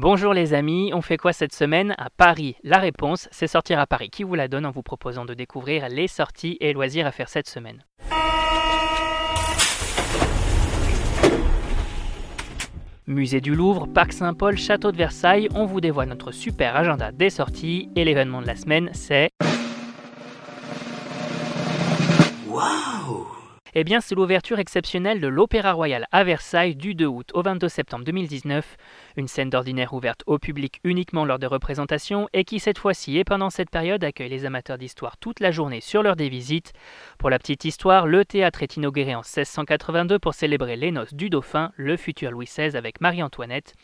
Bonjour les amis, on fait quoi cette semaine à Paris? La réponse, c'est Sortir à Paris. Qui vous la donne en vous proposant de découvrir les sorties et loisirs à faire cette semaine? Musée du Louvre, Parc Saint-Paul, Château de Versailles, on vous dévoile notre super agenda des sorties et l'événement de la semaine c'est... Eh bien, c'est l'ouverture exceptionnelle de l'Opéra Royal à Versailles du 2 août au 22 septembre 2019. Une scène d'ordinaire ouverte au public uniquement lors de représentations et qui, cette fois-ci et pendant cette période, accueille les amateurs d'histoire toute la journée sur l'heure des visites. Pour la petite histoire, le théâtre est inauguré en 1682 pour célébrer les noces du dauphin, le futur Louis XVI avec Marie-Antoinette.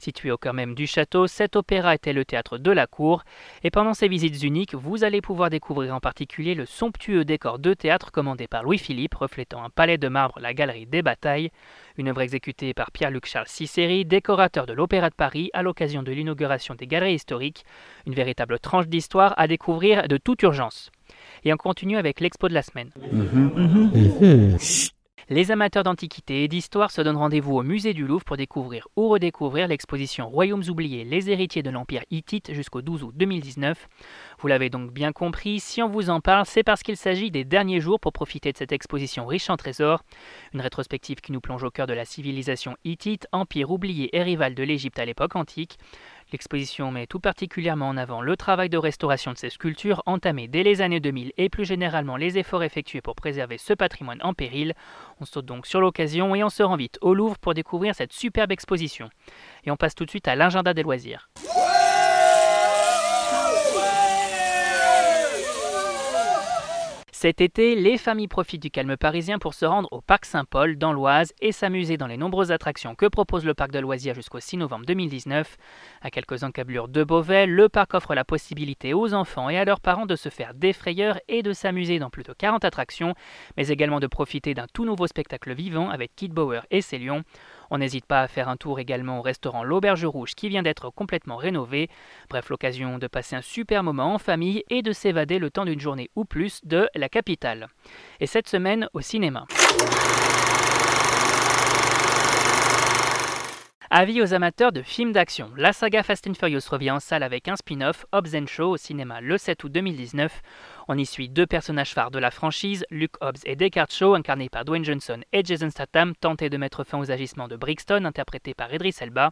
Situé au cœur même du château, cet opéra était le théâtre de la cour, et pendant ces visites uniques, vous allez pouvoir découvrir en particulier le somptueux décor de théâtre commandé par Louis-Philippe, reflétant un palais de marbre, la galerie des batailles, une œuvre exécutée par Pierre-Luc Charles Cicéry, décorateur de l'Opéra de Paris à l'occasion de l'inauguration des galeries historiques, une véritable tranche d'histoire à découvrir de toute urgence. Et on continue avec l'expo de la semaine. Mhm. Mhm. Les amateurs d'antiquité et d'histoire se donnent rendez-vous au musée du Louvre pour découvrir ou redécouvrir l'exposition Royaumes oubliés, les héritiers de l'Empire hittite jusqu'au 12 août 2019. Vous l'avez donc bien compris, si on vous en parle, c'est parce qu'il s'agit des derniers jours pour profiter de cette exposition riche en trésors. Une rétrospective qui nous plonge au cœur de la civilisation hittite, empire oublié et rival de l'Égypte à l'époque antique. L'exposition met tout particulièrement en avant le travail de restauration de ces sculptures entamées dès les années 2000 et plus généralement les efforts effectués pour préserver ce patrimoine en péril. On saute donc sur l'occasion et on se rend vite au Louvre pour découvrir cette superbe exposition. Et on passe tout de suite à l'agenda des loisirs. Cet été, les familles profitent du calme parisien pour se rendre au Parc Saint-Paul dans l'Oise et s'amuser dans les nombreuses attractions que propose le parc de loisirs jusqu'au 6 novembre 2019. À quelques encablures de Beauvais, le parc offre la possibilité aux enfants et à leurs parents de se faire des frayeurs et de s'amuser dans plus de 40 attractions, mais également de profiter d'un tout nouveau spectacle vivant avec Kid Bauer et ses lions. On n'hésite pas à faire un tour également au restaurant L'Auberge Rouge qui vient d'être complètement rénové. Bref, l'occasion de passer un super moment en famille et de s'évader le temps d'une journée ou plus de la capitale. Et cette semaine au cinéma. Avis aux amateurs de films d'action. La saga Fast and Furious revient en salle avec un spin-off, Hobbs and Shaw, au cinéma le 7 août 2019. On y suit deux personnages phares de la franchise, Luke Hobbs et Deckard Shaw, incarnés par Dwayne Johnson et Jason Statham, tentés de mettre fin aux agissements de Brixton, interprété par Idris Elba.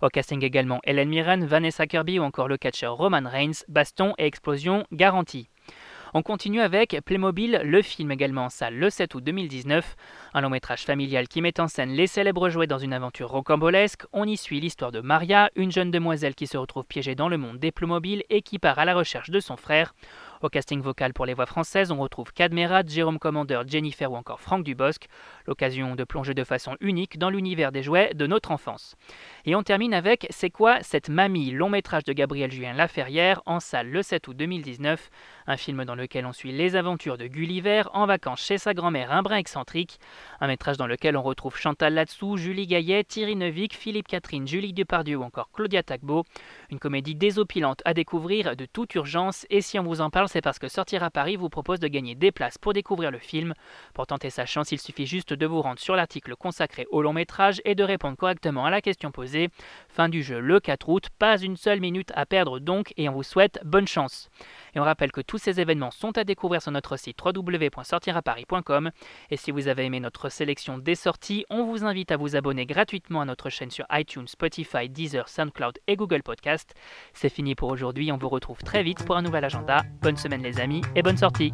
Au casting également Helen Mirren, Vanessa Kirby ou encore le catcheur Roman Reigns, baston et explosion garantie. On continue avec Playmobil, le film également en salle le 7 août 2019, un long métrage familial qui met en scène les célèbres jouets dans une aventure rocambolesque. On y suit l'histoire de Maria, une jeune demoiselle qui se retrouve piégée dans le monde des Playmobil et qui part à la recherche de son frère. Au casting vocal pour les voix françaises, on retrouve Cadmerat, Jérôme Commander, Jennifer ou encore Franck Dubosc. L'occasion de plonger de façon unique dans l'univers des jouets de notre enfance. Et on termine avec C'est quoi cette mamie? Long métrage de Gabriel Julien Laferrière en salle le 7 août 2019. Un film dans lequel on suit les aventures de Gulliver en vacances chez sa grand-mère un brin excentrique. Un métrage dans lequel on retrouve Chantal Latsou, Julie Gaillet, Thierry Neuvik, Philippe Catherine, Julie Depardieu ou encore Claudia Tagbo. Une comédie désopilante à découvrir de toute urgence. Et si on vous en parle, c'est parce que Sortir à Paris vous propose de gagner des places pour découvrir le film. Pour tenter sa chance, il suffit juste de vous rendre sur l'article consacré au long métrage et de répondre correctement à la question posée. Fin du jeu le 4 août, pas une seule minute à perdre donc et on vous souhaite bonne chance. On rappelle que tous ces événements sont à découvrir sur notre site www.sortiraparis.com et si vous avez aimé notre sélection des sorties, on vous invite à vous abonner gratuitement à notre chaîne sur iTunes, Spotify, Deezer, SoundCloud et Google Podcast. C'est fini pour aujourd'hui, on vous retrouve très vite pour un nouvel agenda. Bonne semaine les amis et bonne sortie